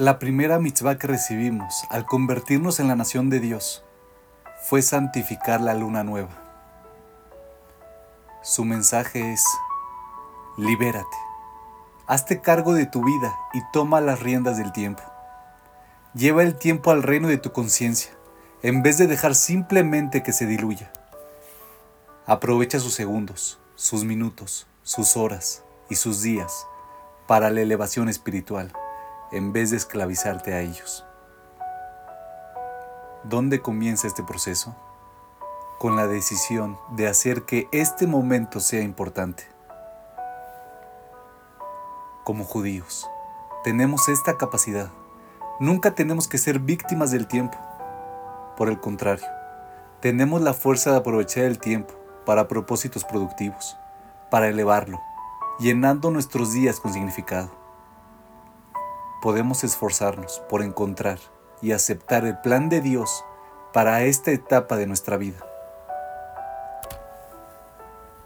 La primera mitzvah que recibimos al convertirnos en la nación de Dios fue santificar la luna nueva. Su mensaje es, libérate, hazte cargo de tu vida y toma las riendas del tiempo. Lleva el tiempo al reino de tu conciencia, en vez de dejar simplemente que se diluya. Aprovecha sus segundos, sus minutos, sus horas y sus días para la elevación espiritual en vez de esclavizarte a ellos. ¿Dónde comienza este proceso? Con la decisión de hacer que este momento sea importante. Como judíos, tenemos esta capacidad. Nunca tenemos que ser víctimas del tiempo. Por el contrario, tenemos la fuerza de aprovechar el tiempo para propósitos productivos, para elevarlo, llenando nuestros días con significado podemos esforzarnos por encontrar y aceptar el plan de Dios para esta etapa de nuestra vida.